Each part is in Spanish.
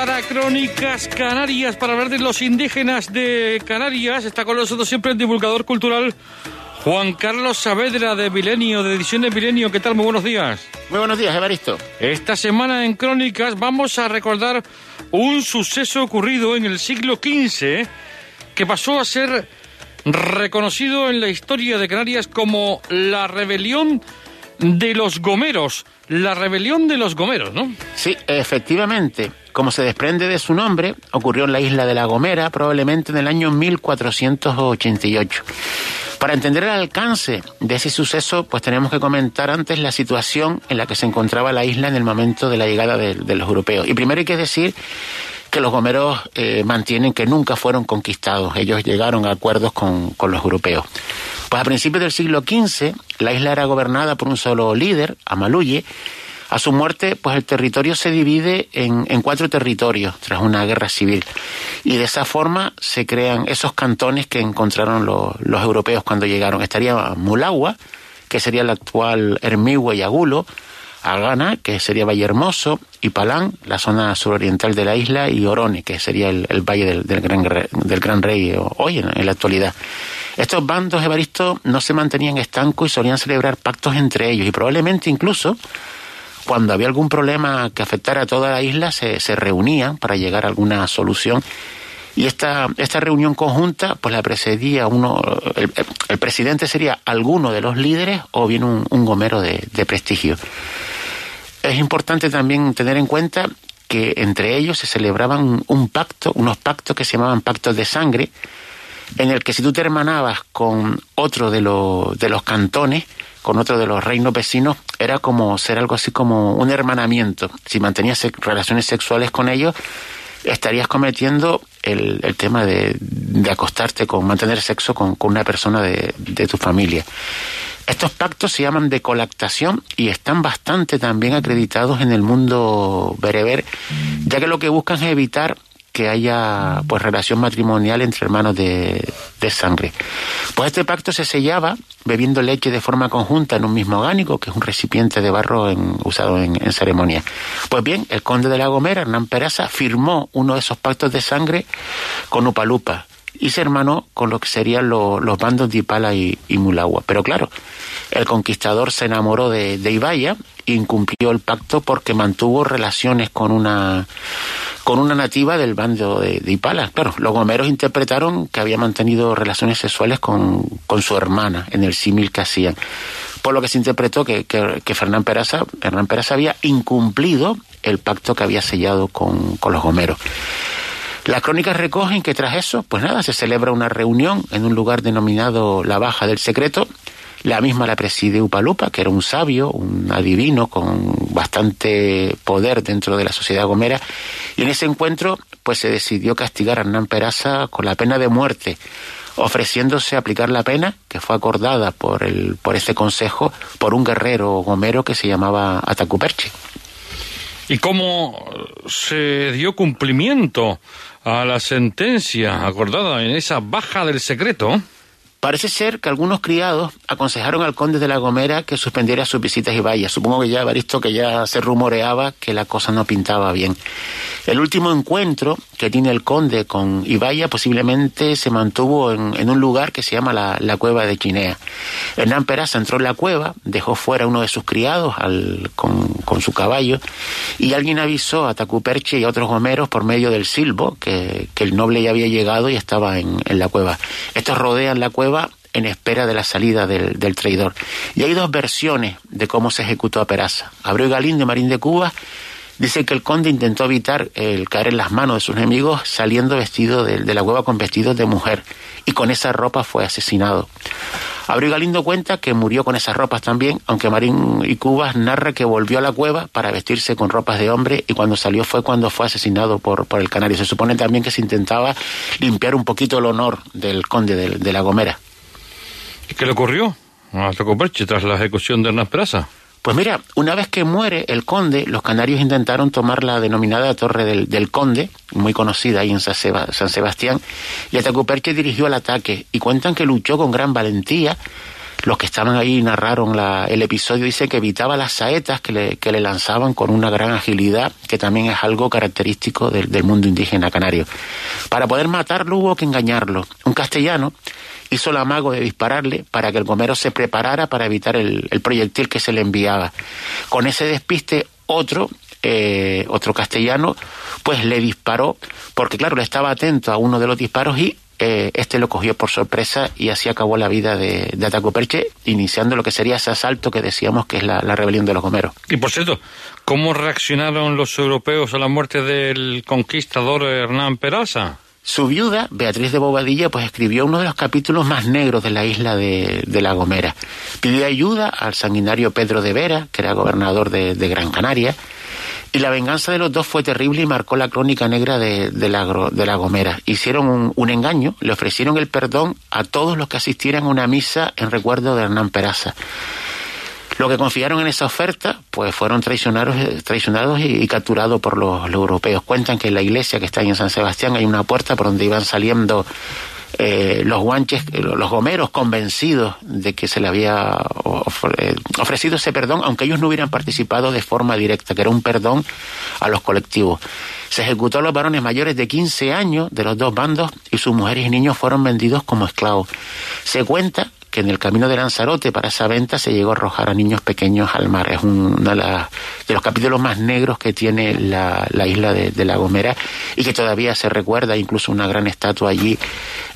Para Crónicas Canarias, para hablar de los indígenas de Canarias. Está con nosotros siempre el divulgador cultural Juan Carlos Saavedra de Milenio, de Ediciones Milenio. ¿Qué tal? Muy buenos días. Muy buenos días, Evaristo. Esta semana en Crónicas vamos a recordar un suceso ocurrido en el siglo XV que pasó a ser reconocido en la historia de Canarias como la rebelión de los gomeros. La rebelión de los gomeros, ¿no? Sí, efectivamente. Como se desprende de su nombre, ocurrió en la isla de La Gomera, probablemente en el año 1488. Para entender el alcance de ese suceso, pues tenemos que comentar antes la situación en la que se encontraba la isla en el momento de la llegada de, los europeos. Y primero hay que decir que los gomeros eh, mantienen que nunca fueron conquistados. Ellos llegaron a acuerdos con, con los europeos. Pues a principios del siglo XV, la isla era gobernada por un solo líder, Amaluye. A su muerte, pues el territorio se divide en, cuatro territorios tras una guerra civil. Y de esa forma se crean esos cantones que encontraron los, europeos cuando llegaron. Estaría Mulagua, que sería el actual Hermigua y Agulo, Agana, que sería Valle Hermoso, y Palán, la zona suroriental de la isla, y Orone, que sería el, valle del, gran, del Gran Rey hoy en, en, la actualidad. Estos bandos, Evaristo, no se mantenían estancos y solían celebrar pactos entre ellos, y probablemente incluso cuando había algún problema que afectara a toda la isla, se, reunían para llegar a alguna solución. Y esta, esta reunión conjunta, pues la precedía uno, el, presidente sería alguno de los líderes o bien un, un gomero de, de prestigio. Es importante también tener en cuenta que entre ellos se celebraban un pacto, unos pactos que se llamaban pactos de sangre, en el que si tú te hermanabas con otro de, los de los cantones, con otro de los reinos vecinos, era como ser algo así como un hermanamiento. Si mantenías relaciones sexuales con ellos, estarías cometiendo el, el tema de, de, acostarte con, mantener sexo con, una persona de, de, tu familia. Estos pactos se llaman de colactación y están bastante también acreditados en el mundo bereber, ya que lo que buscan es evitar que haya pues relación matrimonial entre hermanos de, de, sangre. Pues este pacto se sellaba bebiendo leche de forma conjunta en un mismo orgánico, que es un recipiente de barro en, usado en, en, ceremonia. Pues bien, el conde de la Gomera, Hernán Peraza, firmó uno de esos pactos de sangre con Upalupa y se hermanó con lo que serían lo, los bandos de Ipala y, Mulagua. Pero claro, el conquistador se enamoró de, de Ibaya incumplió el pacto porque mantuvo relaciones con una con una nativa del bando de, de, Ipala. Claro, los gomeros interpretaron que había mantenido relaciones sexuales con, con su hermana en el símil que hacían. Por lo que se interpretó que, que, que Fernán Peraza, Hernán Peraza había incumplido el pacto que había sellado con, con los gomeros. Las crónicas recogen que tras eso, pues nada, se celebra una reunión en un lugar denominado La Baja del Secreto. La misma la preside Upalupa, que era un sabio, un adivino con bastante poder dentro de la sociedad gomera. Y en ese encuentro, pues se decidió castigar a Hernán Peraza con la pena de muerte, ofreciéndose a aplicar la pena que fue acordada por, el, por este consejo por un guerrero gomero que se llamaba Atacuperche. ¿Y cómo se dio cumplimiento a la sentencia acordada en esa baja del secreto? Parece ser que algunos criados aconsejaron al conde de la Gomera que suspendiera sus visitas y vaya. Supongo que ya visto que ya se rumoreaba que la cosa no pintaba bien. El último encuentro que tiene el conde con Ibaya posiblemente se mantuvo en, un lugar que se llama la, cueva de Chinea. Hernán Peraza entró en la cueva, dejó fuera uno de sus criados con, su caballo y alguien avisó a Tacuperche y a otros gomeros por medio del silbo que, el noble ya había llegado y estaba en, en la cueva. Estos rodean la cueva en espera de la salida del, traidor. Y hay dos versiones de cómo se ejecutó a Peraza. Abreu Galín de Marín de Cuba dice que el conde intentó evitar el caer en las manos de sus enemigos saliendo vestido de, de la cueva con vestidos de mujer y con esa ropa fue asesinado. Abreu Galindo cuenta que murió con esas ropas también, aunque Marín y Cubas narra que volvió a la cueva para vestirse con ropas de hombre y cuando salió fue cuando fue asesinado por, por el canario. Se supone también que se intentaba limpiar un poquito el honor del conde de, La Gomera. ¿Y qué le ocurrió a Tocoperche tras la ejecución de Hernán Peraza? Pues mira, una vez que muere el conde, los canarios intentaron tomar la denominada Torre del, Conde, muy conocida ahí en San, Sebastián, y Atacuperche dirigió el ataque y cuentan que luchó con gran valentía. Los que estaban ahí narraron el episodio, dice que evitaba las saetas que le, lanzaban con una gran agilidad, que también es algo característico del, mundo indígena canario. Para poder matarlo hubo que engañarlo. Un castellano hizo el amago de dispararle para que el gomero se preparara para evitar el, proyectil que se le enviaba. Con ese despiste, otro, eh, otro castellano, pues le disparó, porque claro, le estaba atento a uno de los disparos y eh, este lo cogió por sorpresa y así acabó la vida de, de Atacoperche, iniciando lo que sería ese asalto que decíamos que es la, la, rebelión de los gomeros. Y por cierto, ¿cómo reaccionaron los europeos a la muerte del conquistador Hernán Peraza? Su viuda, Beatriz de Bobadilla, pues escribió uno de los capítulos más negros de la isla de, La Gomera. Pidió ayuda al sanguinario Pedro de Vera, que era gobernador de, Gran Canaria, y la venganza de los dos fue terrible y marcó la crónica negra de, la, de la, Gomera. Hicieron un, un, engaño, le ofrecieron el perdón a todos los que asistieran a una misa en recuerdo de Hernán Peraza. Lo que confiaron en esa oferta, pues fueron traicionados, traicionados y, capturados por los, europeos. Cuentan que en la iglesia que está ahí en San Sebastián hay una puerta por donde iban saliendo eh, los guanches, los gomeros convencidos de que se le había eh, ofrecido ese perdón, aunque ellos no hubieran participado de forma directa, que era un perdón a los colectivos. Se ejecutó a los varones mayores de 15 años de los dos bandos y sus mujeres y niños fueron vendidos como esclavos. Se cuenta que en el camino de Lanzarote para esa venta se llegó a arrojar a niños pequeños al mar. Es uno de, los capítulos más negros que tiene la, isla de, La Gomera y que todavía se recuerda, incluso una gran estatua allí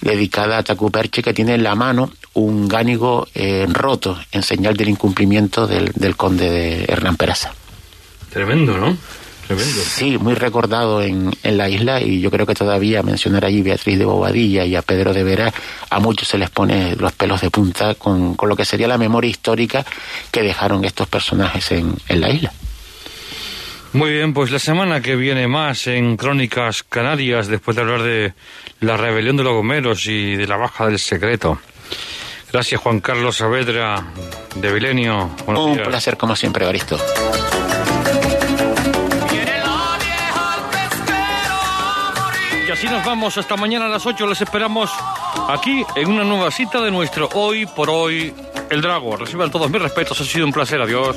dedicada a Tacuperche que tiene en la mano un gánigo eh, roto en señal del incumplimiento del, del conde de Hernán Peraza. Tremendo, ¿no? Sí, muy recordado en, en, la isla y yo creo que todavía mencionar allí Beatriz de Bobadilla y a Pedro de Vera, a muchos se les pone los pelos de punta con, con lo que sería la memoria histórica que dejaron estos personajes en, en la isla. Muy bien, pues la semana que viene más en Crónicas Canarias, después de hablar de la rebelión de los gomeros y de la baja del secreto. Gracias Juan Carlos Saavedra de Vilenio. Un placer como siempre, Baristo. Así nos vamos. Hasta mañana a las 8. Les esperamos aquí en una nueva cita de nuestro Hoy por Hoy El Drago. Reciban todos mis respetos. Ha sido un placer. Adiós.